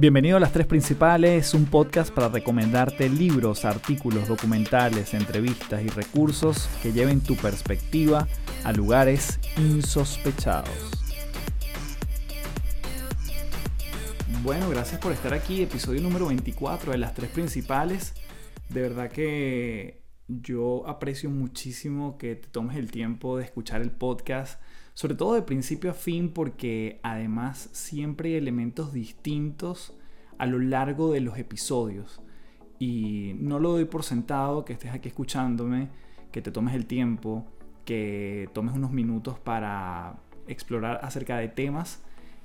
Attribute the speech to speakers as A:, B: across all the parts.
A: Bienvenido a Las Tres Principales, un podcast para recomendarte libros, artículos, documentales, entrevistas y recursos que lleven tu perspectiva a lugares insospechados. Bueno, gracias por estar aquí, episodio número 24 de Las Tres Principales. De verdad que yo aprecio muchísimo que te tomes el tiempo de escuchar el podcast sobre todo de principio a fin porque además siempre hay elementos distintos a lo largo de los episodios. Y no lo doy por sentado que estés aquí escuchándome, que te tomes el tiempo, que tomes unos minutos para explorar acerca de temas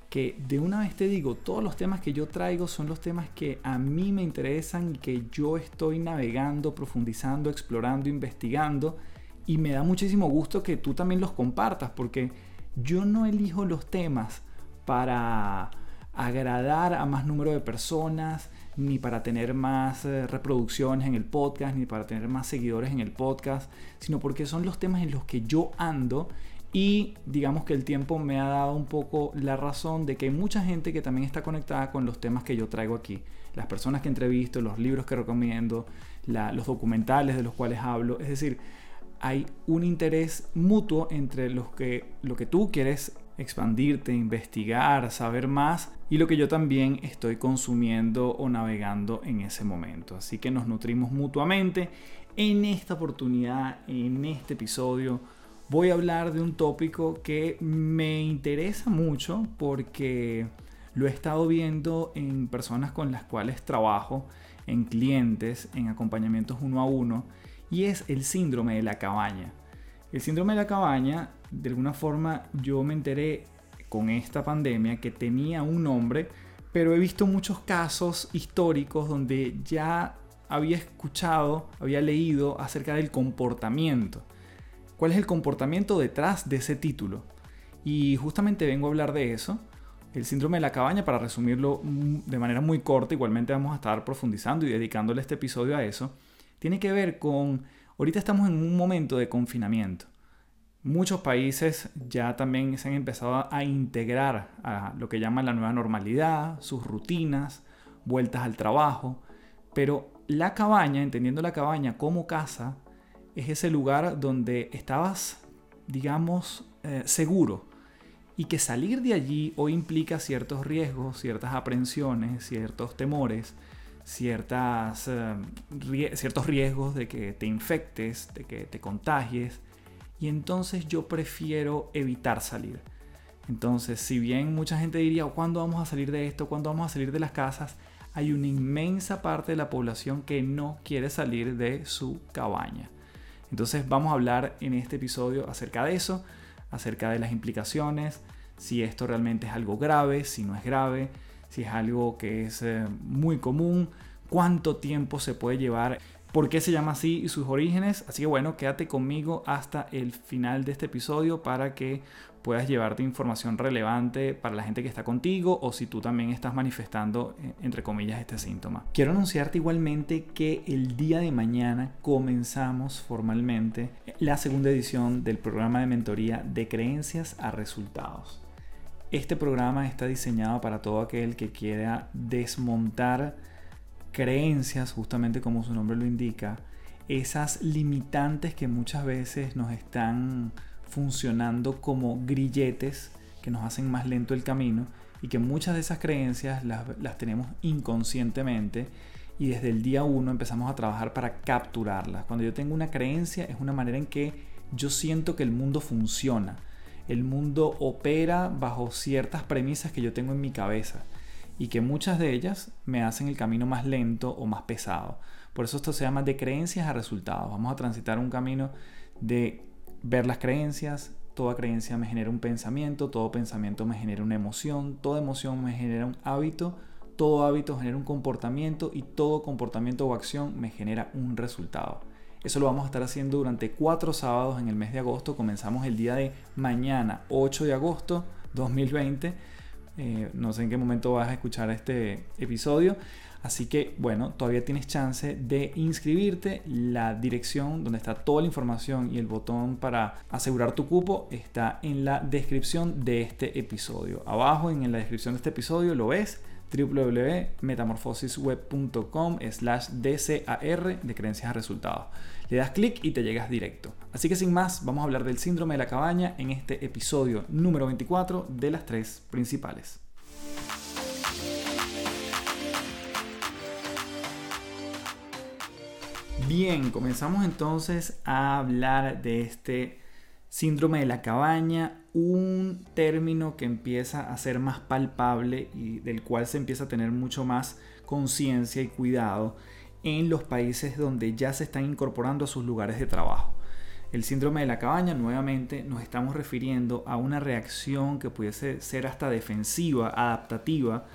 A: que de una vez te digo, todos los temas que yo traigo son los temas que a mí me interesan y que yo estoy navegando, profundizando, explorando, investigando y me da muchísimo gusto que tú también los compartas porque yo no elijo los temas para agradar a más número de personas, ni para tener más eh, reproducciones en el podcast, ni para tener más seguidores en el podcast, sino porque son los temas en los que yo ando y digamos que el tiempo me ha dado un poco la razón de que hay mucha gente que también está conectada con los temas que yo traigo aquí. Las personas que entrevisto, los libros que recomiendo, los documentales de los cuales hablo. Es decir, hay un interés mutuo entre los que, lo que tú quieres expandirte, investigar, saber más y lo que yo también estoy consumiendo o navegando en ese momento. Así que nos nutrimos mutuamente. En esta oportunidad, en este episodio, voy a hablar de un tópico que me interesa mucho porque lo he estado viendo en personas con las cuales trabajo, en clientes, en acompañamientos uno a uno y es el síndrome de la cabaña. El síndrome de la cabaña, de alguna forma yo me enteré con esta pandemia que tenía un nombre, pero he visto muchos casos históricos donde ya había escuchado, había leído acerca del comportamiento. ¿Cuál es el comportamiento detrás de ese título? Y justamente vengo a hablar de eso. El síndrome de la cabaña, para resumirlo de manera muy corta, igualmente vamos a estar profundizando y dedicándole este episodio a eso tiene que ver con, ahorita estamos en un momento de confinamiento. Muchos países ya también se han empezado a integrar a lo que llaman la nueva normalidad, sus rutinas, vueltas al trabajo, pero la cabaña, entendiendo la cabaña como casa, es ese lugar donde estabas, digamos, eh, seguro. Y que salir de allí hoy implica ciertos riesgos, ciertas aprensiones, ciertos temores, ciertas, eh, ciertos riesgos de que te infectes, de que te contagies. Y entonces yo prefiero evitar salir. Entonces, si bien mucha gente diría, ¿cuándo vamos a salir de esto? ¿Cuándo vamos a salir de las casas? Hay una inmensa parte de la población que no quiere salir de su cabaña. Entonces vamos a hablar en este episodio acerca de eso, acerca de las implicaciones, si esto realmente es algo grave, si no es grave, si es algo que es eh, muy común, cuánto tiempo se puede llevar, por qué se llama así y sus orígenes. Así que bueno, quédate conmigo hasta el final de este episodio para que puedas llevarte información relevante para la gente que está contigo o si tú también estás manifestando, eh, entre comillas, este síntoma. Quiero anunciarte igualmente que el día de mañana comenzamos formalmente la segunda edición del programa de mentoría de creencias a resultados. Este programa está diseñado para todo aquel que quiera desmontar creencias, justamente como su nombre lo indica, esas limitantes que muchas veces nos están funcionando como grilletes que nos hacen más lento el camino y que muchas de esas creencias las, tenemos inconscientemente y desde el día uno empezamos a trabajar para capturarlas. Cuando yo tengo una creencia es una manera en que yo siento que el mundo funciona el mundo opera bajo ciertas premisas que yo tengo en mi cabeza y que muchas de ellas me hacen el camino más lento o más pesado. Por eso esto se llama de creencias a resultados. Vamos a transitar un camino de ver las creencias, toda creencia me genera un pensamiento, todo pensamiento me genera una emoción, toda emoción me genera un hábito, todo hábito genera un comportamiento y todo comportamiento o acción me genera un resultado. Eso lo vamos a estar haciendo durante cuatro sábados en el mes de agosto. Comenzamos el día de mañana, 8 de agosto 2020. Eh, no sé en qué momento vas a escuchar este episodio. Así que bueno, todavía tienes chance de inscribirte. La dirección donde está toda la información y el botón para asegurar tu cupo está en la descripción de este episodio. Abajo en la descripción de este episodio lo ves www.metamorfosisweb.com slash DCAR de creencias a resultados. Le das clic y te llegas directo. Así que sin más, vamos a hablar del síndrome de la cabaña en este episodio número 24 de las tres principales. Bien, comenzamos entonces a hablar de este síndrome de la cabaña, un término que empieza a ser más palpable y del cual se empieza a tener mucho más conciencia y cuidado en los países donde ya se están incorporando a sus lugares de trabajo. El síndrome de la cabaña, nuevamente, nos estamos refiriendo a una reacción que pudiese ser hasta defensiva, adaptativa,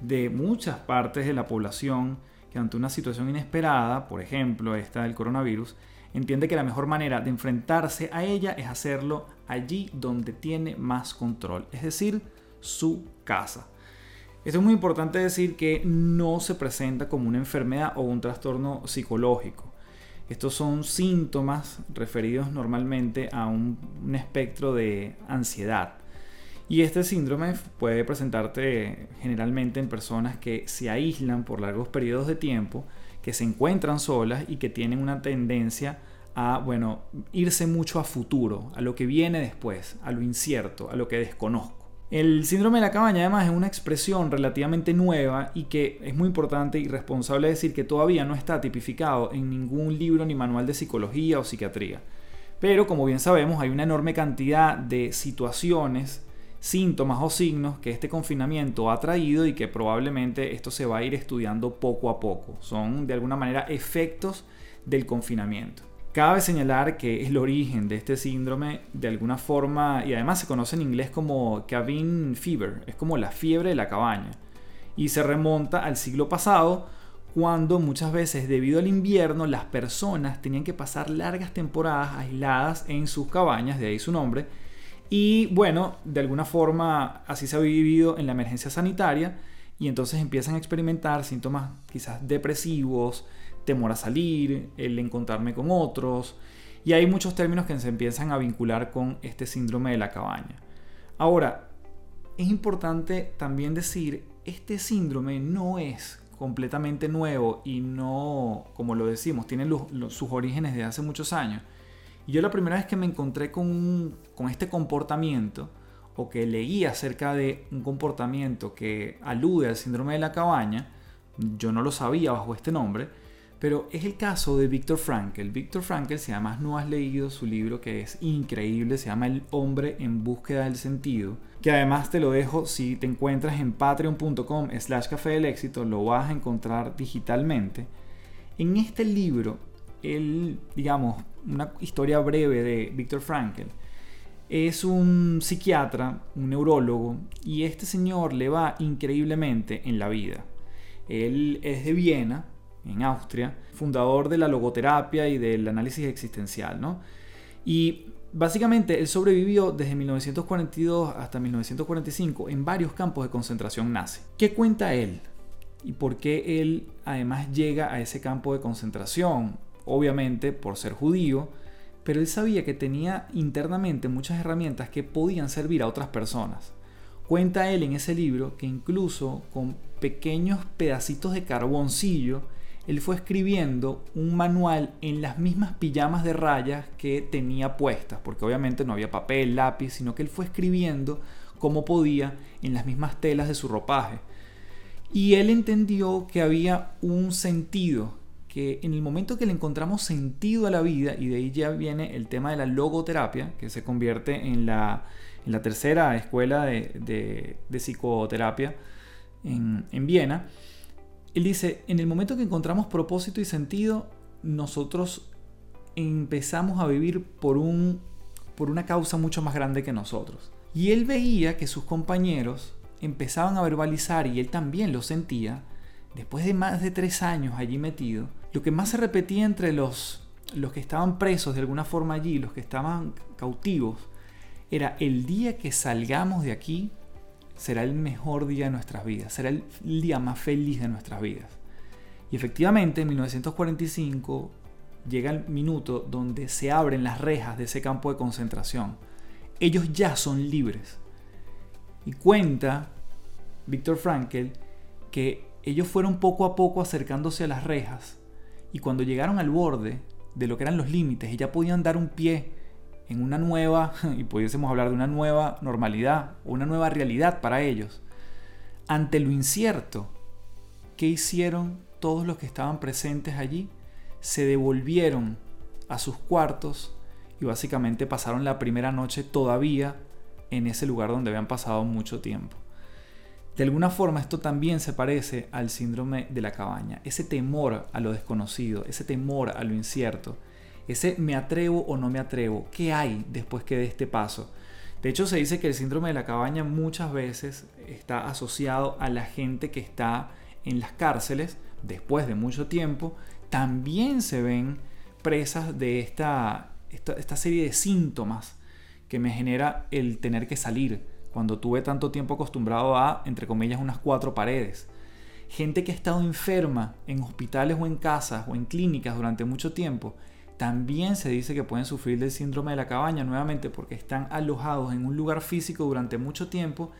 A: de muchas partes de la población que ante una situación inesperada, por ejemplo esta del coronavirus, entiende que la mejor manera de enfrentarse a ella es hacerlo allí donde tiene más control, es decir, su casa. Esto es muy importante decir que no se presenta como una enfermedad o un trastorno psicológico. Estos son síntomas referidos normalmente a un, espectro de ansiedad. Y este síndrome puede presentarte generalmente en personas que se aíslan por largos periodos de tiempo que se encuentran solas y que tienen una tendencia a, bueno, irse mucho a futuro, a lo que viene después, a lo incierto, a lo que desconozco. El síndrome de la cabaña además es una expresión relativamente nueva y que es muy importante y responsable decir que todavía no está tipificado en ningún libro ni manual de psicología o psiquiatría. Pero como bien sabemos hay una enorme cantidad de situaciones síntomas o signos que este confinamiento ha traído y que probablemente esto se va a ir estudiando poco a poco. Son de alguna manera efectos del confinamiento. Cabe señalar que el origen de este síndrome de alguna forma, y además se conoce en inglés como cabin fever, es como la fiebre de la cabaña, y se remonta al siglo pasado cuando muchas veces debido al invierno las personas tenían que pasar largas temporadas aisladas en sus cabañas, de ahí su nombre, y bueno, de alguna forma así se ha vivido en la emergencia sanitaria y entonces empiezan a experimentar síntomas quizás depresivos, temor a salir, el encontrarme con otros y hay muchos términos que se empiezan a vincular con este síndrome de la cabaña. Ahora, es importante también decir, este síndrome no es completamente nuevo y no, como lo decimos, tiene sus orígenes de hace muchos años. Yo la primera vez que me encontré con, con este comportamiento, o que leí acerca de un comportamiento que alude al síndrome de la cabaña, yo no lo sabía bajo este nombre, pero es el caso de Viktor Frankl. Viktor Frankl, si además no has leído su libro que es increíble, se llama El hombre en búsqueda del sentido, que además te lo dejo, si te encuentras en patreon.com slash café del éxito, lo vas a encontrar digitalmente. En este libro él, digamos, una historia breve de Viktor Frankl. Es un psiquiatra, un neurólogo, y este señor le va increíblemente en la vida. Él es de Viena, en Austria, fundador de la logoterapia y del análisis existencial, ¿no? Y básicamente él sobrevivió desde 1942 hasta 1945 en varios campos de concentración nazi. ¿Qué cuenta él? ¿Y por qué él además llega a ese campo de concentración? obviamente por ser judío, pero él sabía que tenía internamente muchas herramientas que podían servir a otras personas. Cuenta él en ese libro que incluso con pequeños pedacitos de carboncillo, él fue escribiendo un manual en las mismas pijamas de rayas que tenía puestas, porque obviamente no había papel, lápiz, sino que él fue escribiendo como podía en las mismas telas de su ropaje. Y él entendió que había un sentido que en el momento que le encontramos sentido a la vida, y de ahí ya viene el tema de la logoterapia, que se convierte en la, tercera escuela de, psicoterapia en, en, Viena, él dice, en el momento que encontramos propósito y sentido, nosotros empezamos a vivir por, un, por una causa mucho más grande que nosotros. Y él veía que sus compañeros empezaban a verbalizar, y él también lo sentía, después de más de tres años allí metido, lo que más se repetía entre los, los que estaban presos de alguna forma allí, los que estaban cautivos, era el día que salgamos de aquí será el mejor día de nuestras vidas, será el día más feliz de nuestras vidas. Y efectivamente, en 1945 llega el minuto donde se abren las rejas de ese campo de concentración. Ellos ya son libres. Y cuenta Víctor Frankl que ellos fueron poco a poco acercándose a las rejas y cuando llegaron al borde de lo que eran los límites ya podían dar un pie en una nueva, y pudiésemos hablar de una nueva normalidad una nueva realidad para ellos, ante lo incierto, ¿qué hicieron todos los que estaban presentes allí? Se devolvieron a sus cuartos y básicamente pasaron la primera noche todavía en ese lugar donde habían pasado mucho tiempo. De alguna forma esto también se parece al síndrome de la cabaña, ese temor a lo desconocido, ese temor a lo incierto, ese me atrevo o no me atrevo, ¿qué hay después que de este paso? De hecho se dice que el síndrome de la cabaña muchas veces está asociado a la gente que está en las cárceles después de mucho tiempo, también se ven presas de esta, esta, serie de síntomas que me genera el tener que salir cuando tuve tanto tiempo acostumbrado a, entre comillas, unas cuatro paredes. Gente que ha estado enferma en hospitales o en casas o en clínicas durante mucho tiempo, también se dice que pueden sufrir del síndrome de la cabaña nuevamente porque están alojados en un lugar físico durante mucho tiempo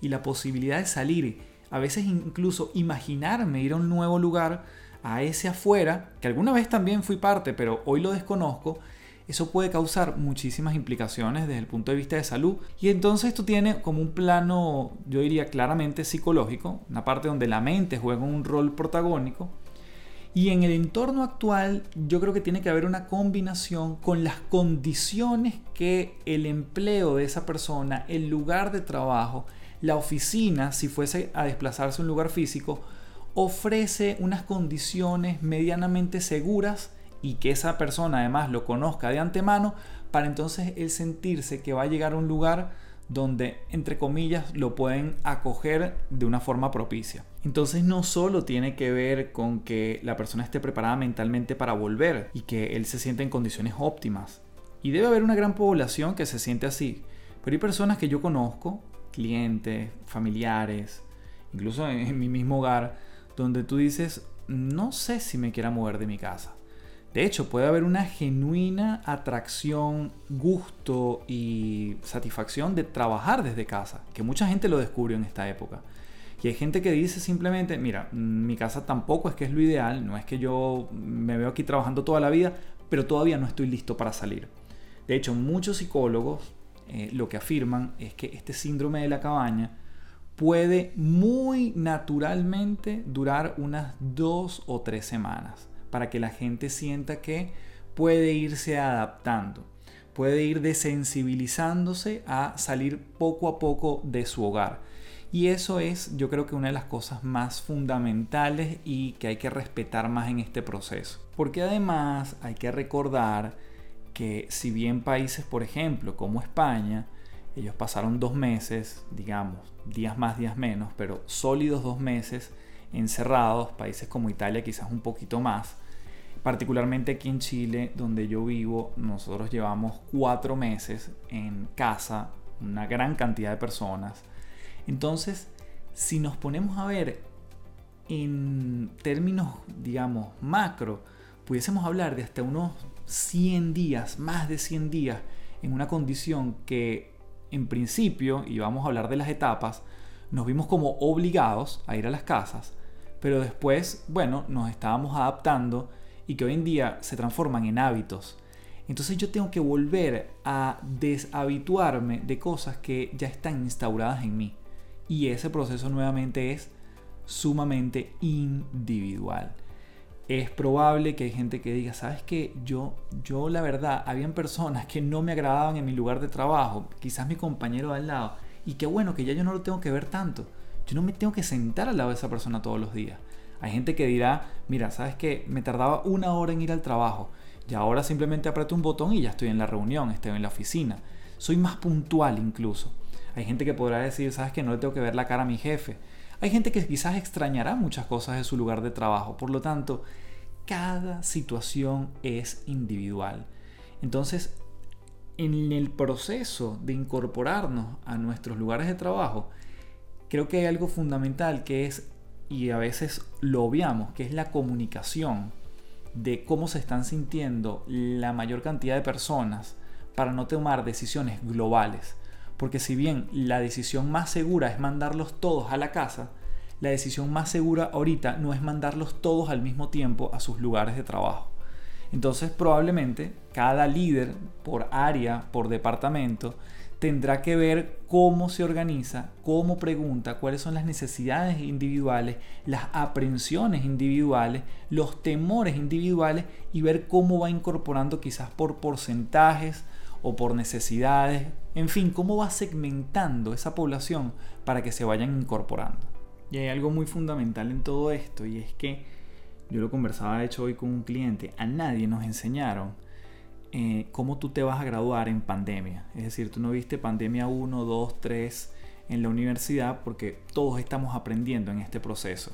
A: y la posibilidad de salir, a veces incluso imaginarme ir a un nuevo lugar, a ese afuera, que alguna vez también fui parte, pero hoy lo desconozco, eso puede causar muchísimas implicaciones desde el punto de vista de salud. Y entonces esto tiene como un plano, yo diría claramente psicológico, una parte donde la mente juega un rol protagónico. Y en el entorno actual yo creo que tiene que haber una combinación con las condiciones que el empleo de esa persona, el lugar de trabajo, la oficina, si fuese a desplazarse a un lugar físico, ofrece unas condiciones medianamente seguras y que esa persona además lo conozca de antemano para entonces él sentirse que va a llegar a un lugar donde, entre comillas, lo pueden acoger de una forma propicia. Entonces no solo tiene que ver con que la persona esté preparada mentalmente para volver y que él se sienta en condiciones óptimas. Y debe haber una gran población que se siente así. Pero hay personas que yo conozco, clientes, familiares, incluso en, mi mismo hogar, donde tú dices, no sé si me quiera mover de mi casa. De hecho, puede haber una genuina atracción, gusto y satisfacción de trabajar desde casa, que mucha gente lo descubrió en esta época. Y hay gente que dice simplemente, mira, mi casa tampoco es que es lo ideal, no es que yo me veo aquí trabajando toda la vida, pero todavía no estoy listo para salir. De hecho, muchos psicólogos eh, lo que afirman es que este síndrome de la cabaña puede muy naturalmente durar unas dos o tres semanas para que la gente sienta que puede irse adaptando, puede ir desensibilizándose a salir poco a poco de su hogar. Y eso es yo creo que una de las cosas más fundamentales y que hay que respetar más en este proceso. Porque además hay que recordar que si bien países, por ejemplo, como España, ellos pasaron dos meses, digamos, días más, días menos, pero sólidos dos meses encerrados, países como Italia quizás un poquito más, particularmente aquí en Chile, donde yo vivo, nosotros llevamos cuatro meses en casa, una gran cantidad de personas. Entonces, si nos ponemos a ver en términos, digamos, macro, pudiésemos hablar de hasta unos 100 días, más de 100 días, en una condición que en principio, y vamos a hablar de las etapas, nos vimos como obligados a ir a las casas, pero después, bueno, nos estábamos adaptando y que hoy en día se transforman en hábitos. Entonces yo tengo que volver a deshabituarme de cosas que ya están instauradas en mí. Y ese proceso nuevamente es sumamente individual es probable que hay gente que diga, ¿sabes qué? Yo, yo la verdad, habían personas que no me agradaban en mi lugar de trabajo, quizás mi compañero al lado, y qué bueno que ya yo no lo tengo que ver tanto. Yo no me tengo que sentar al lado de esa persona todos los días. Hay gente que dirá, mira, ¿sabes qué? Me tardaba una hora en ir al trabajo, y ahora simplemente aprieto un botón y ya estoy en la reunión, estoy en la oficina. Soy más puntual incluso. Hay gente que podrá decir, ¿sabes qué? No le tengo que ver la cara a mi jefe hay gente que quizás extrañará muchas cosas de su lugar de trabajo, por lo tanto, cada situación es individual. Entonces, en el proceso de incorporarnos a nuestros lugares de trabajo, creo que hay algo fundamental que es, y a veces lo obviamos, que es la comunicación de cómo se están sintiendo la mayor cantidad de personas para no tomar decisiones globales. Porque si bien la decisión más segura es mandarlos todos a la casa, la decisión más segura ahorita no es mandarlos todos al mismo tiempo a sus lugares de trabajo. Entonces probablemente cada líder por área, por departamento, tendrá que ver cómo se organiza, cómo pregunta, cuáles son las necesidades individuales, las aprensiones individuales, los temores individuales y ver cómo va incorporando quizás por porcentajes o por necesidades, en fin, cómo va segmentando esa población para que se vayan incorporando. Y hay algo muy fundamental en todo esto y es que yo lo conversaba de hecho hoy con un cliente, a nadie nos enseñaron eh, cómo tú te vas a graduar en pandemia. Es decir, tú no viste pandemia 1, 2, 3 en la universidad porque todos estamos aprendiendo en este proceso.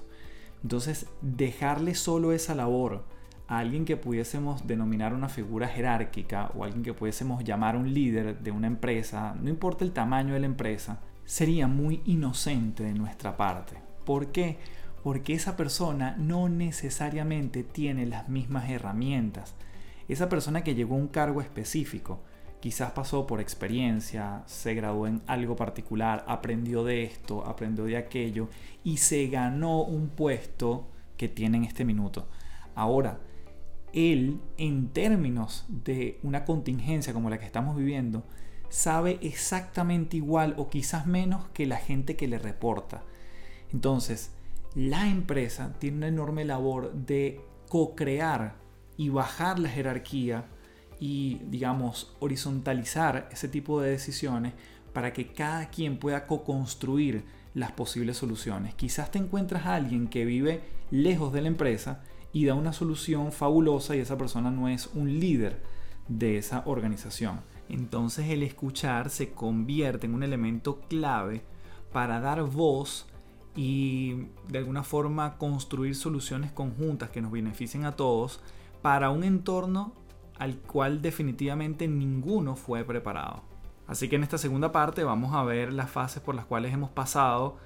A: Entonces, dejarle solo esa labor a alguien que pudiésemos denominar una figura jerárquica o alguien que pudiésemos llamar un líder de una empresa, no importa el tamaño de la empresa, sería muy inocente de nuestra parte. ¿Por qué? Porque esa persona no necesariamente tiene las mismas herramientas esa persona que llegó a un cargo específico, quizás pasó por experiencia, se graduó en algo particular, aprendió de esto, aprendió de aquello y se ganó un puesto que tiene en este minuto. Ahora, él, en términos de una contingencia como la que estamos viviendo, sabe exactamente igual o quizás menos que la gente que le reporta. Entonces, la empresa tiene una enorme labor de co-crear y bajar la jerarquía y, digamos, horizontalizar ese tipo de decisiones para que cada quien pueda co-construir las posibles soluciones. Quizás te encuentras a alguien que vive lejos de la empresa y da una solución fabulosa y esa persona no es un líder de esa organización. Entonces el escuchar se convierte en un elemento clave para dar voz y de alguna forma construir soluciones conjuntas que nos beneficien a todos para un entorno al cual definitivamente ninguno fue preparado. Así que en esta segunda parte vamos a ver las fases por las cuales hemos pasado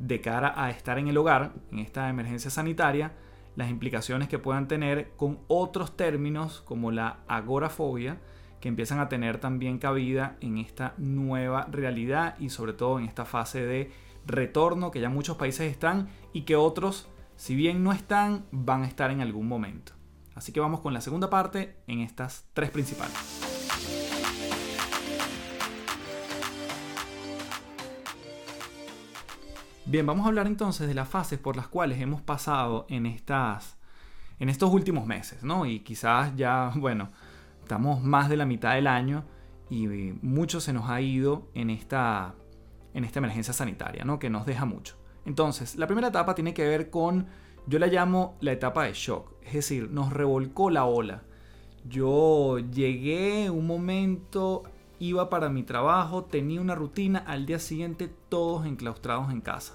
A: de cara a estar en el hogar, en esta emergencia sanitaria, las implicaciones que puedan tener con otros términos como la agorafobia, que empiezan a tener también cabida en esta nueva realidad y sobre todo en esta fase de retorno que ya muchos países están y que otros, si bien no están, van a estar en algún momento. Así que vamos con la segunda parte en estas tres principales. Bien, vamos a hablar entonces de las fases por las cuales hemos pasado en, estas, en estos últimos meses, ¿no? Y quizás ya, bueno, estamos más de la mitad del año y mucho se nos ha ido en esta, en esta emergencia sanitaria, ¿no? Que nos deja mucho. Entonces, la primera etapa tiene que ver con yo la llamo la etapa de shock, es decir, nos revolcó la ola. Yo llegué un momento, iba para mi trabajo, tenía una rutina, al día siguiente todos enclaustrados en casa.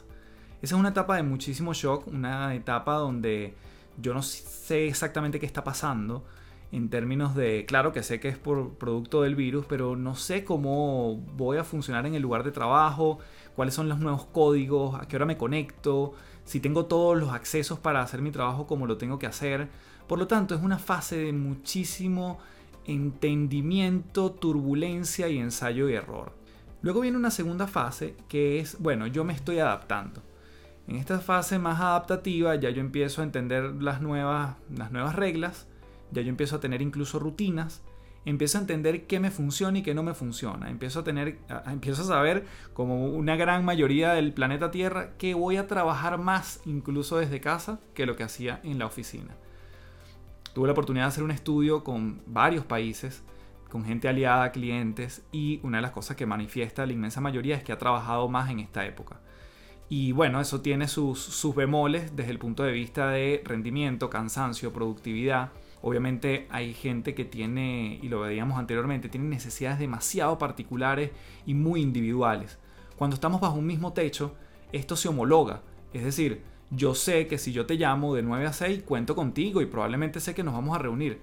A: Esa es una etapa de muchísimo shock, una etapa donde yo no sé exactamente qué está pasando en términos de, claro que sé que es por producto del virus, pero no sé cómo voy a funcionar en el lugar de trabajo, cuáles son los nuevos códigos, a qué hora me conecto, si tengo todos los accesos para hacer mi trabajo como lo tengo que hacer. Por lo tanto, es una fase de muchísimo entendimiento, turbulencia y ensayo y error. Luego viene una segunda fase que es, bueno, yo me estoy adaptando. En esta fase más adaptativa ya yo empiezo a entender las nuevas, las nuevas reglas, ya yo empiezo a tener incluso rutinas, empiezo a entender qué me funciona y qué no me funciona. Empiezo a tener, empiezo a saber, como una gran mayoría del planeta Tierra, que voy a trabajar más incluso desde casa que lo que hacía en la oficina. Tuve la oportunidad de hacer un estudio con varios países, con gente aliada, clientes, y una de las cosas que manifiesta la inmensa mayoría es que ha trabajado más en esta época. Y bueno, eso tiene sus, sus bemoles desde el punto de vista de rendimiento, cansancio, productividad Obviamente hay gente que tiene, y lo veíamos anteriormente, tiene necesidades demasiado particulares y muy individuales. Cuando estamos bajo un mismo techo, esto se homologa. Es decir, yo sé que si yo te llamo de 9 a 6, cuento contigo y probablemente sé que nos vamos a reunir.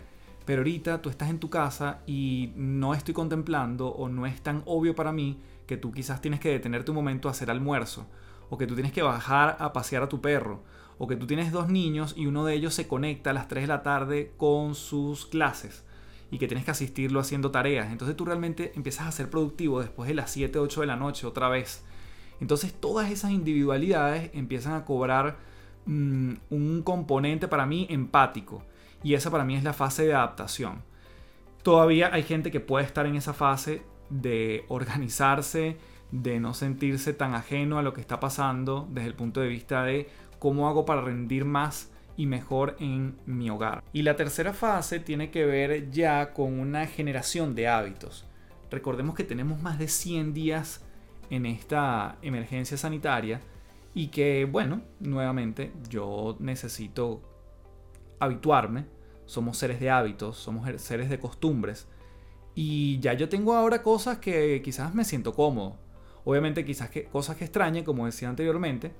A: Pero ahorita tú estás en tu casa y no estoy contemplando o no es tan obvio para mí que tú quizás tienes que detenerte un momento a hacer almuerzo o que tú tienes que bajar a pasear a tu perro o que tú tienes dos niños y uno de ellos se conecta a las 3 de la tarde con sus clases y que tienes que asistirlo haciendo tareas. Entonces tú realmente empiezas a ser productivo después de las 7, 8 de la noche otra vez. Entonces todas esas individualidades empiezan a cobrar mm, un componente para mí empático. Y esa para mí es la fase de adaptación. Todavía hay gente que puede estar en esa fase de organizarse, de no sentirse tan ajeno a lo que está pasando desde el punto de vista de cómo hago para rendir más y mejor en mi hogar. Y la tercera fase tiene que ver ya con una generación de hábitos. Recordemos que tenemos más de 100 días en esta emergencia sanitaria y que, bueno, nuevamente yo necesito habituarme. Somos seres de hábitos, somos seres de costumbres. Y ya yo tengo ahora cosas que quizás me siento cómodo. Obviamente quizás que, cosas que extrañe, como decía anteriormente,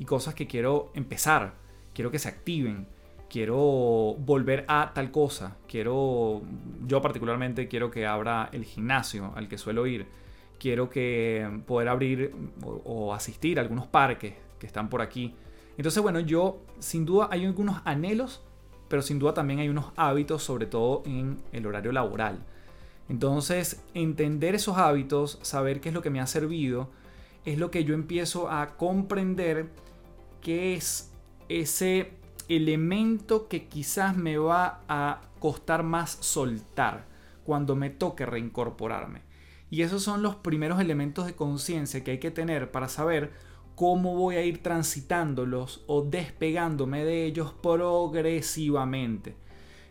A: y cosas que quiero empezar, quiero que se activen, quiero volver a tal cosa, quiero, yo particularmente quiero que abra el gimnasio al que suelo ir, quiero que poder abrir o, asistir a algunos parques que están por aquí. Entonces, bueno, yo sin duda hay algunos anhelos, pero sin duda también hay unos hábitos, sobre todo en el horario laboral. Entonces, entender esos hábitos, saber qué es lo que me ha servido, es lo que yo empiezo a comprender que es ese elemento que quizás me va a costar más soltar cuando me toque reincorporarme. Y esos son los primeros elementos de conciencia que hay que tener para saber cómo voy a ir transitándolos o despegándome de ellos progresivamente.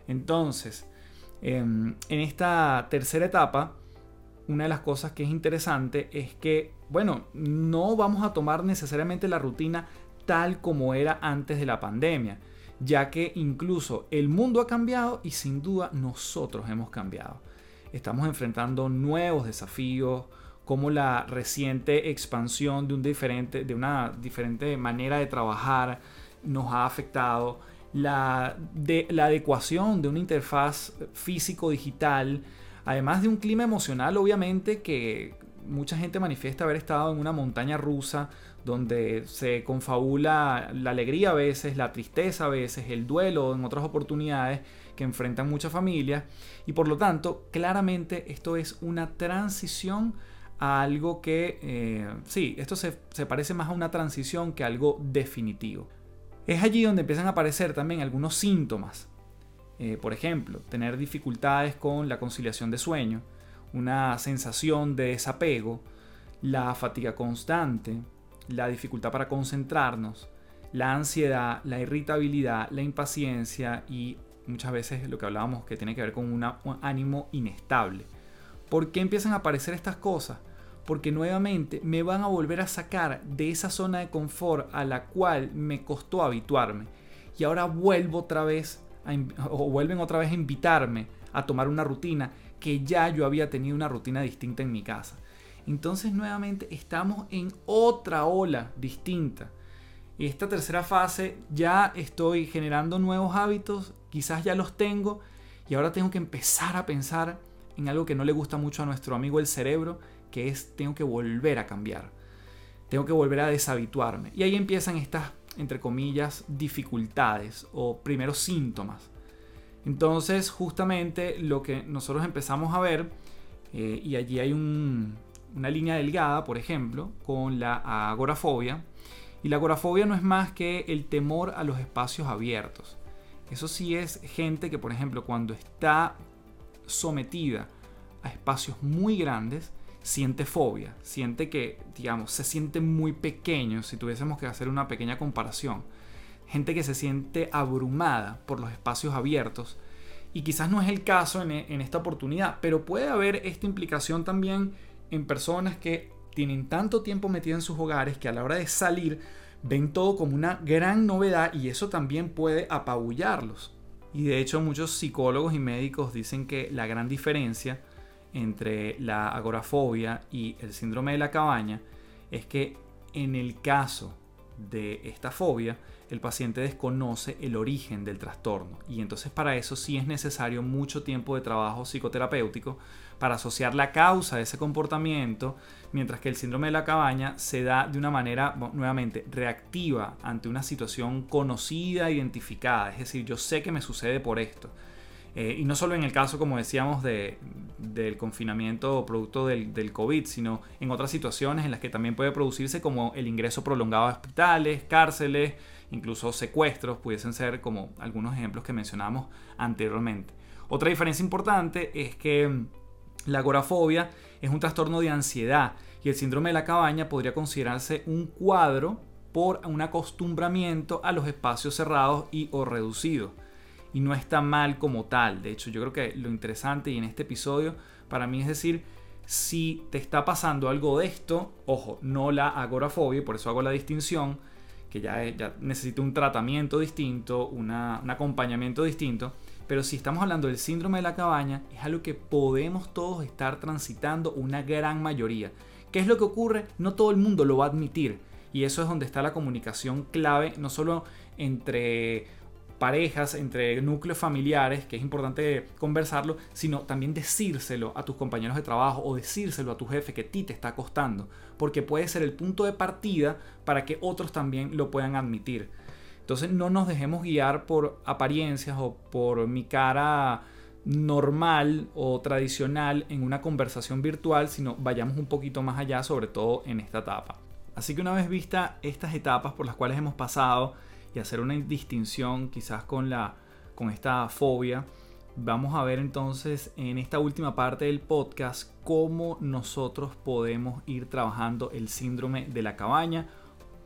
A: Entonces, em, en esta tercera etapa, una de las cosas que es interesante es que, bueno, no vamos a tomar necesariamente la rutina tal como era antes de la pandemia, ya que incluso el mundo ha cambiado y sin duda nosotros hemos cambiado. Estamos enfrentando nuevos desafíos, como la reciente expansión de, un diferente, de una diferente manera de trabajar nos ha afectado, la, la adecuación de una interfaz físico-digital, además de un clima emocional obviamente que mucha gente manifiesta haber estado en una montaña rusa donde se confabula la alegría a veces, la tristeza a veces, el duelo en otras oportunidades que enfrentan muchas familias. Y por lo tanto, claramente esto es una transición a algo que, eh, sí, esto se, parece más a una transición que a algo definitivo. Es allí donde empiezan a aparecer también algunos síntomas. Eh, por ejemplo, tener dificultades con la conciliación de sueño, una sensación de desapego, la fatiga constante, la dificultad para concentrarnos, la ansiedad, la irritabilidad, la impaciencia y muchas veces lo que hablábamos que tiene que ver con un ánimo inestable. ¿Por qué empiezan a aparecer estas cosas? Porque nuevamente me van a volver a sacar de esa zona de confort a la cual me costó habituarme. Y ahora vuelvo otra vez o vuelven otra vez a invitarme a tomar una rutina que ya yo había tenido una rutina distinta en mi casa. Entonces nuevamente estamos en otra ola distinta. Esta tercera fase ya estoy generando nuevos hábitos, quizás ya los tengo y ahora tengo que empezar a pensar en algo que no le gusta mucho a nuestro amigo el cerebro, que es tengo que volver a cambiar. Tengo que volver a deshabituarme. Y ahí empiezan estas, entre comillas, dificultades o primeros síntomas. Entonces, justamente lo que nosotros empezamos a ver, eh, y allí hay una línea delgada, por ejemplo, con la agorafobia. Y la agorafobia no es más que el temor a los espacios abiertos. Eso sí es gente que, por ejemplo, cuando está sometida a espacios muy grandes, siente fobia, siente que, digamos, se siente muy pequeño, si tuviésemos que hacer una pequeña comparación gente que se siente abrumada por los espacios abiertos. Y quizás no es el caso en, en esta oportunidad, pero puede haber esta implicación también en personas que tienen tanto tiempo metidas en sus hogares que a la hora de salir ven todo como una gran novedad y eso también puede apabullarlos. Y de hecho muchos psicólogos y médicos dicen que la gran diferencia entre la agorafobia y el síndrome de la cabaña es que en el caso de esta fobia, el paciente desconoce el origen del trastorno y entonces para eso sí es necesario mucho tiempo de trabajo psicoterapéutico para asociar la causa de ese comportamiento, mientras que el síndrome de la cabaña se da de una manera nuevamente reactiva ante una situación conocida, identificada, es decir, yo sé que me sucede por esto. Eh, y no solo en el caso, como decíamos, de, del confinamiento producto del, del, COVID, sino en otras situaciones en las que también puede producirse como el ingreso prolongado a hospitales, cárceles, incluso secuestros, pudiesen ser como algunos ejemplos que mencionamos anteriormente. Otra diferencia importante es que la agorafobia es un trastorno de ansiedad y el síndrome de la cabaña podría considerarse un cuadro por un acostumbramiento a los espacios cerrados y o reducidos. Y no está mal como tal. De hecho, yo creo que lo interesante y en este episodio para mí es decir, si te está pasando algo de esto, ojo, no la agorafobia, por eso hago la distinción, que ya, ya necesita un tratamiento distinto, un acompañamiento distinto. Pero si estamos hablando del síndrome de la cabaña, es algo que podemos todos estar transitando una gran mayoría. ¿Qué es lo que ocurre? No todo el mundo lo va a admitir. Y eso es donde está la comunicación clave, no solo entre parejas, entre núcleos familiares, que es importante conversarlo, sino también decírselo a tus compañeros de trabajo o decírselo a tu jefe que a ti te está costando, porque puede ser el punto de partida para que otros también lo puedan admitir. Entonces no nos dejemos guiar por apariencias o por mi cara normal o tradicional en una conversación virtual, sino vayamos un poquito más allá, sobre todo en esta etapa. Así que una vez vista estas etapas por las cuales hemos pasado, y hacer una distinción quizás con, la, con esta fobia, vamos a ver entonces en esta última parte del podcast cómo nosotros podemos ir trabajando el síndrome de la cabaña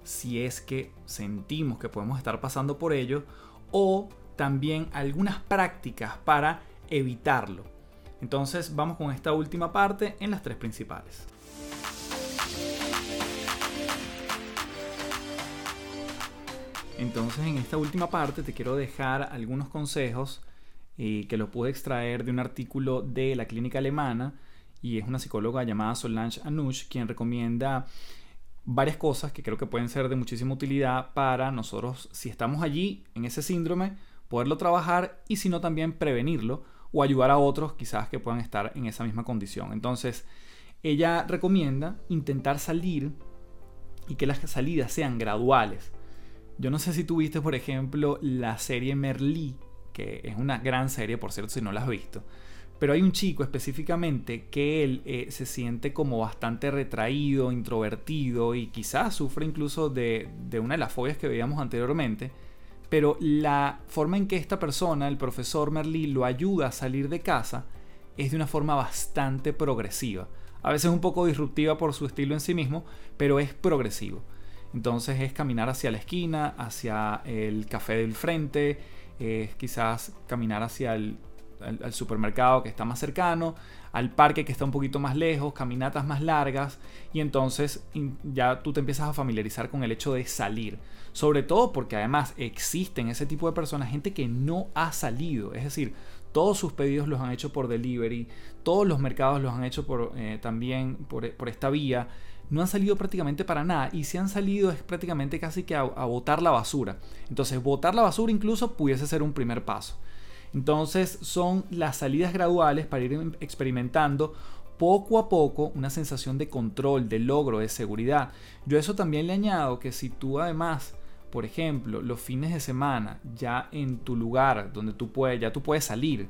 A: si es que sentimos que podemos estar pasando por ello o también algunas prácticas para evitarlo. Entonces vamos con esta última parte en las tres principales. Entonces en esta última parte te quiero dejar algunos consejos eh, que lo pude extraer de un artículo de la clínica alemana y es una psicóloga llamada Solange Anush quien recomienda varias cosas que creo que pueden ser de muchísima utilidad para nosotros si estamos allí en ese síndrome poderlo trabajar y si no también prevenirlo o ayudar a otros quizás que puedan estar en esa misma condición. Entonces ella recomienda intentar salir y que las salidas sean graduales yo no sé si tuviste, por ejemplo, la serie Merlí, que es una gran serie, por cierto, si no la has visto. Pero hay un chico específicamente que él eh, se siente como bastante retraído, introvertido y quizás sufre incluso de, una de las fobias que veíamos anteriormente. Pero la forma en que esta persona, el profesor Merlí, lo ayuda a salir de casa es de una forma bastante progresiva. A veces un poco disruptiva por su estilo en sí mismo, pero es progresivo. Entonces es caminar hacia la esquina, hacia el café del frente, es quizás caminar hacia el supermercado que está más cercano, al parque que está un poquito más lejos, caminatas más largas y entonces ya tú te empiezas a familiarizar con el hecho de salir. Sobre todo porque además existen ese tipo de personas, gente que no ha salido, es decir, todos sus pedidos los han hecho por delivery, todos los mercados los han hecho eh, también por esta vía no han salido prácticamente para nada y si han salido es prácticamente casi que a, botar la basura. Entonces botar la basura incluso pudiese ser un primer paso. Entonces son las salidas graduales para ir experimentando poco a poco una sensación de control, de logro, de seguridad. Yo eso también le añado que si tú además, por ejemplo, los fines de semana, ya en tu lugar donde tú puedes, ya tú puedes salir,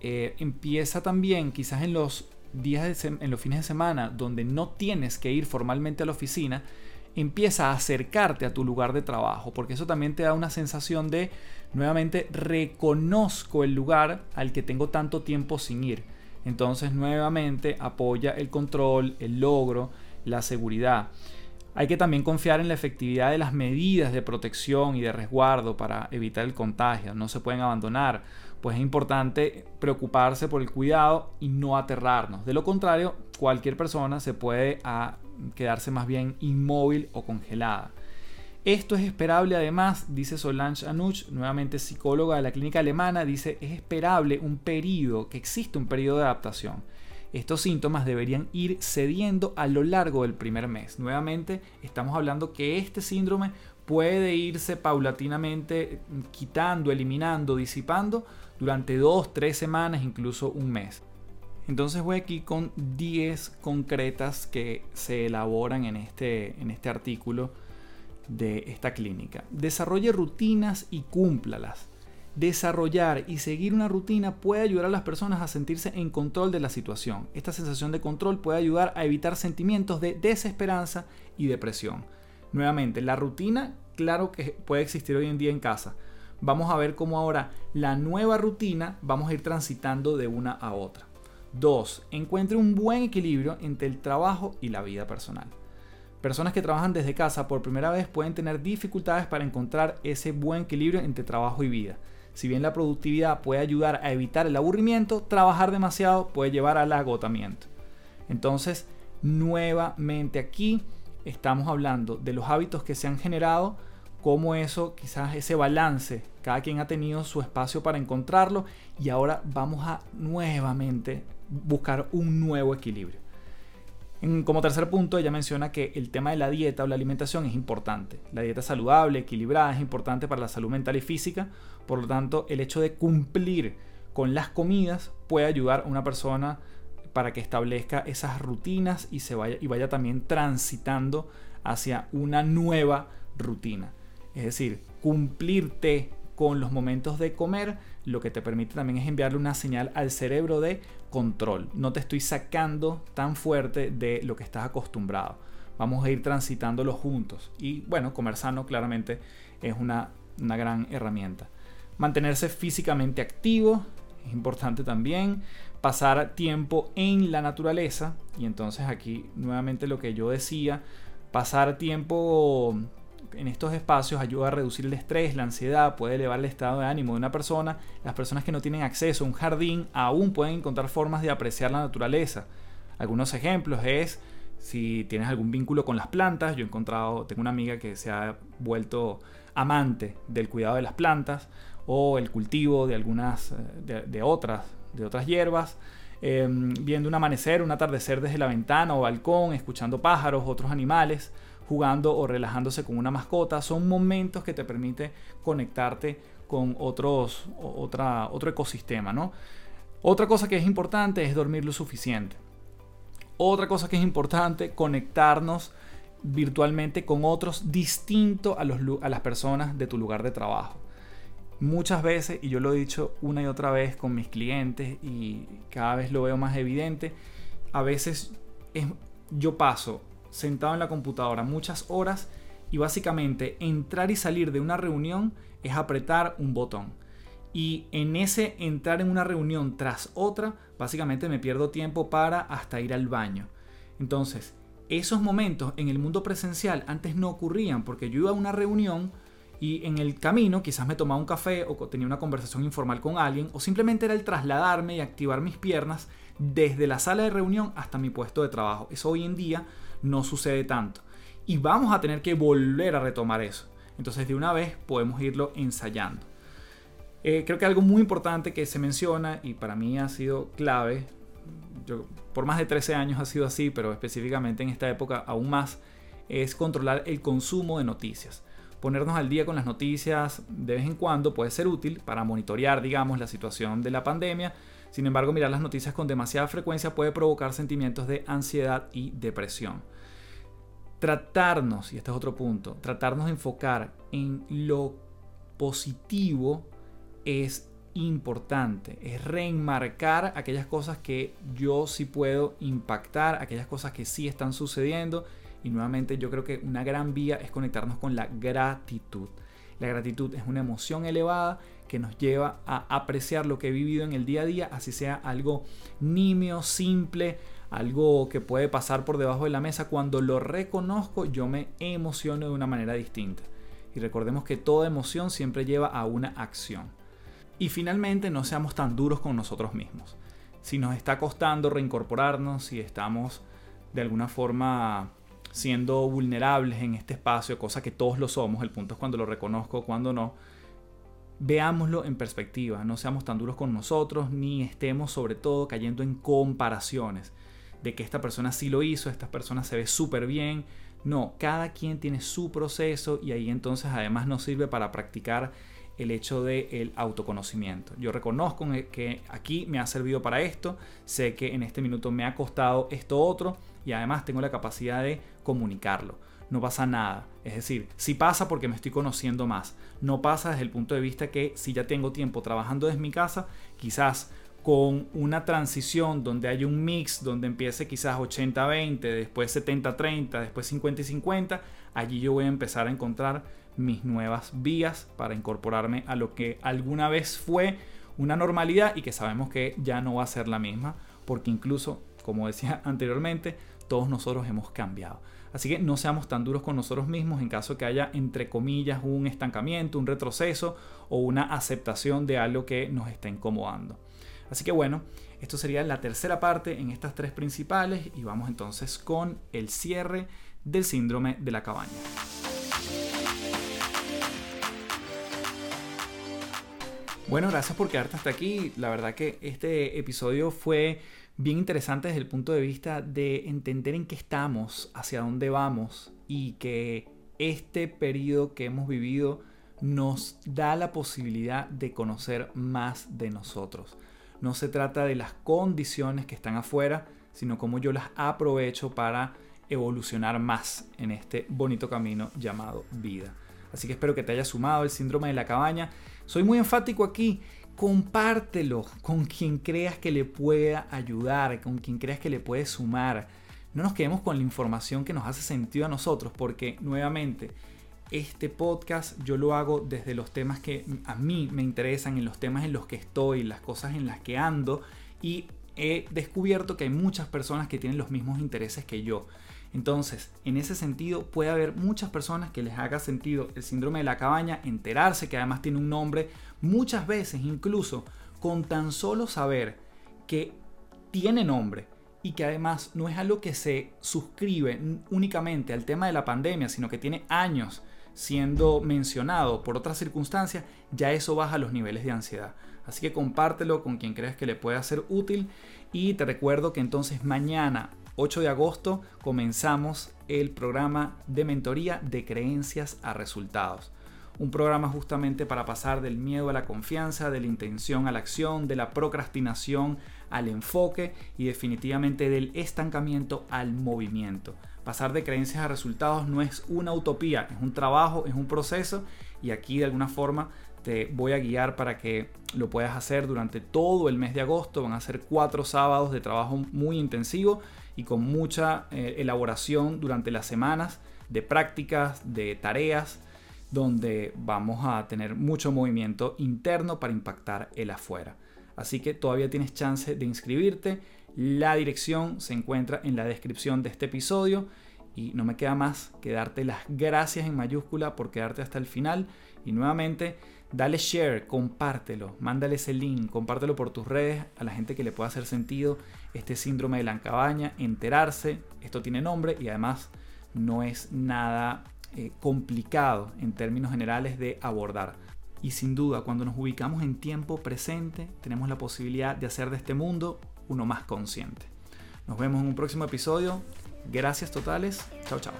A: eh, empieza también quizás en los días en los fines de semana donde no tienes que ir formalmente a la oficina, empieza a acercarte a tu lugar de trabajo, porque eso también te da una sensación de, nuevamente, reconozco el lugar al que tengo tanto tiempo sin ir. Entonces, nuevamente, apoya el control, el logro, la seguridad. Hay que también confiar en la efectividad de las medidas de protección y de resguardo para evitar el contagio. No se pueden abandonar pues es importante preocuparse por el cuidado y no aterrarnos. De lo contrario, cualquier persona se puede a quedarse más bien inmóvil o congelada. Esto es esperable además, dice Solange Anuch, nuevamente psicóloga de la clínica alemana, dice, es esperable un periodo, que existe un periodo de adaptación. Estos síntomas deberían ir cediendo a lo largo del primer mes. Nuevamente, estamos hablando que este síndrome puede irse paulatinamente quitando, eliminando, disipando durante dos, tres semanas, incluso un mes. Entonces voy aquí con 10 concretas que se elaboran en este, en este artículo de esta clínica. Desarrolle rutinas y cúmplalas. Desarrollar y seguir una rutina puede ayudar a las personas a sentirse en control de la situación. Esta sensación de control puede ayudar a evitar sentimientos de desesperanza y depresión. Nuevamente, la rutina, claro que puede existir hoy en día en casa. Vamos a ver cómo ahora la nueva rutina vamos a ir transitando de una a otra. 2. Encuentre un buen equilibrio entre el trabajo y la vida personal. Personas que trabajan desde casa por primera vez pueden tener dificultades para encontrar ese buen equilibrio entre trabajo y vida. Si bien la productividad puede ayudar a evitar el aburrimiento, trabajar demasiado puede llevar al agotamiento. Entonces, nuevamente aquí estamos hablando de los hábitos que se han generado, como eso, quizás ese balance, cada quien ha tenido su espacio para encontrarlo y ahora vamos a nuevamente buscar un nuevo equilibrio. como tercer punto, ella menciona que el tema de la dieta o la alimentación es importante. La dieta saludable, equilibrada, es importante para la salud mental y física. Por lo tanto, el hecho de cumplir con las comidas puede ayudar a una persona para que establezca esas rutinas y, se vaya, y vaya también transitando hacia una nueva rutina. Es decir, cumplirte con los momentos de comer, lo que te permite también es enviarle una señal al cerebro de control. No te estoy sacando tan fuerte de lo que estás acostumbrado. Vamos a ir transitándolo juntos. Y bueno, comer sano claramente es una, una gran herramienta. Mantenerse físicamente activo es importante también. Pasar tiempo en la naturaleza. Y entonces aquí nuevamente lo que yo decía, pasar tiempo en estos espacios ayuda a reducir el estrés, la ansiedad, puede elevar el estado de ánimo de una persona. Las personas que no tienen acceso a un jardín aún pueden encontrar formas de apreciar la naturaleza. Algunos ejemplos es si tienes algún vínculo con las plantas. Yo he encontrado, tengo una amiga que se ha vuelto amante del cuidado de las plantas o el cultivo de algunas eh, de, otras de otras hierbas. Em, viendo un amanecer, un atardecer desde la ventana o balcón, escuchando pájaros, otros animales jugando o relajándose con una mascota. Son momentos que te permite conectarte con otros, otra, otro ecosistema, ¿no? Otra cosa que es importante es dormir lo suficiente. Otra cosa que es importante, conectarnos virtualmente con otros distinto a, a las personas de tu lugar de trabajo. Muchas veces, y yo lo he dicho una y otra vez con mis clientes y cada vez lo veo más evidente, a veces es, yo paso sentado en la computadora muchas horas y básicamente entrar y salir de una reunión es apretar un botón. Y en ese entrar en una reunión tras otra, básicamente me pierdo tiempo para hasta ir al baño. Entonces, esos momentos en el mundo presencial antes no ocurrían porque yo iba a una reunión y en el camino quizás me tomaba un café o tenía una conversación informal con alguien o simplemente era el trasladarme y activar mis piernas desde la sala de reunión hasta mi puesto de trabajo. Eso hoy en día no sucede tanto. Y vamos a tener que volver a retomar eso. Entonces de una vez podemos irlo ensayando. Eh, creo que algo muy importante que se menciona y para mí ha sido clave, yo, por más de 13 años ha sido así, pero específicamente en esta época aún más, es controlar el consumo de noticias. Ponernos al día con las noticias de vez en cuando puede ser útil para monitorear, digamos, la situación de la pandemia, sin embargo, mirar las noticias con demasiada frecuencia puede provocar sentimientos de ansiedad y depresión. Tratarnos, y este es otro punto, tratarnos de enfocar en lo positivo es importante, es reenmarcar aquellas cosas que yo sí puedo impactar, aquellas cosas que sí están sucediendo. Y nuevamente yo creo que una gran vía es conectarnos con la gratitud. La gratitud es una emoción elevada que nos lleva a apreciar lo que he vivido en el día a día, así sea algo nimio, simple, algo que puede pasar por debajo de la mesa. Cuando lo reconozco, yo me emociono de una manera distinta. Y recordemos que toda emoción siempre lleva a una acción. Y finalmente, no seamos tan duros con nosotros mismos. Si nos está costando reincorporarnos, si estamos de alguna forma siendo vulnerables en este espacio, cosa que todos lo somos, el punto es cuando lo reconozco, cuando no, veámoslo en perspectiva, no seamos tan duros con nosotros, ni estemos sobre todo cayendo en comparaciones de que esta persona sí lo hizo, esta persona se ve súper bien. No, cada quien tiene su proceso y ahí entonces además nos sirve para practicar el hecho del el autoconocimiento. Yo reconozco que aquí me ha servido para esto, sé que en este minuto me ha costado esto otro y además tengo la capacidad de comunicarlo. no pasa nada. Es decir, si pasa porque me estoy conociendo más. No pasa desde el punto de vista que si ya tengo tiempo trabajando desde mi casa, quizás con una transición donde hay un mix, donde empiece quizás 80-20, después 70-30, después 50-50, allí yo voy a empezar a encontrar mis nuevas vías para incorporarme a lo que alguna vez fue una normalidad y que sabemos que ya no va a ser la misma, porque incluso, como decía anteriormente, todos nosotros hemos cambiado. Así que no seamos tan duros con nosotros mismos en caso que haya, entre comillas, un estancamiento, un retroceso o una aceptación de algo que nos está incomodando. Así que bueno, esto sería la tercera parte en estas tres principales y vamos entonces con el cierre del síndrome de la cabaña. Bueno, gracias por quedarte hasta aquí. La verdad que este episodio fue bien interesante desde el punto de vista de entender en qué estamos, hacia dónde vamos y que este periodo que hemos vivido nos da la posibilidad de conocer más de nosotros. No se trata de las condiciones que están afuera, sino cómo yo las aprovecho para evolucionar más en este bonito camino llamado vida. Así que espero que te haya sumado el síndrome de la cabaña. Soy muy enfático aquí compártelo con quien creas que le pueda ayudar, con quien creas que le puede sumar. No nos quedemos con la información que nos hace sentido a nosotros, porque nuevamente este podcast yo lo hago desde los temas que a mí me interesan, en los temas en los que estoy, las cosas en las que ando y he descubierto que hay muchas personas que tienen los mismos intereses que yo. Entonces, en ese sentido, puede haber muchas personas que les haga sentido el síndrome de la cabaña, enterarse que además tiene un nombre, muchas veces incluso con tan solo saber que tiene nombre y que además no es algo que se suscribe únicamente al tema de la pandemia, sino que tiene años siendo mencionado por otras circunstancias, ya eso baja los niveles de ansiedad. Así que compártelo con quien creas que le pueda ser útil y te recuerdo que entonces mañana 8 de agosto comenzamos el programa de mentoría de creencias a resultados. Un programa justamente para pasar del miedo a la confianza, de la intención a la acción, de la procrastinación al enfoque y definitivamente del estancamiento al movimiento. Pasar de creencias a resultados no es una utopía, es un trabajo, es un proceso y aquí de alguna forma te voy a guiar para que lo puedas hacer durante todo el mes de agosto. Van a ser cuatro sábados de trabajo muy intensivo y con mucha eh, elaboración durante las semanas de prácticas, de tareas, donde vamos a tener mucho movimiento interno para impactar el afuera. Así que todavía tienes chance de inscribirte. La dirección se encuentra en la descripción de este episodio y no me queda más que darte las gracias en mayúscula por quedarte hasta el final y nuevamente dale share, compártelo, mándale ese link, compártelo por tus redes a la gente que le pueda hacer sentido este síndrome de la cabaña, enterarse, esto tiene nombre y además no es nada eh, complicado en términos generales de abordar. Y sin duda, cuando nos ubicamos en tiempo presente, tenemos la posibilidad de hacer de este mundo uno más consciente. Nos vemos en un próximo episodio. Gracias totales. Chao, chao.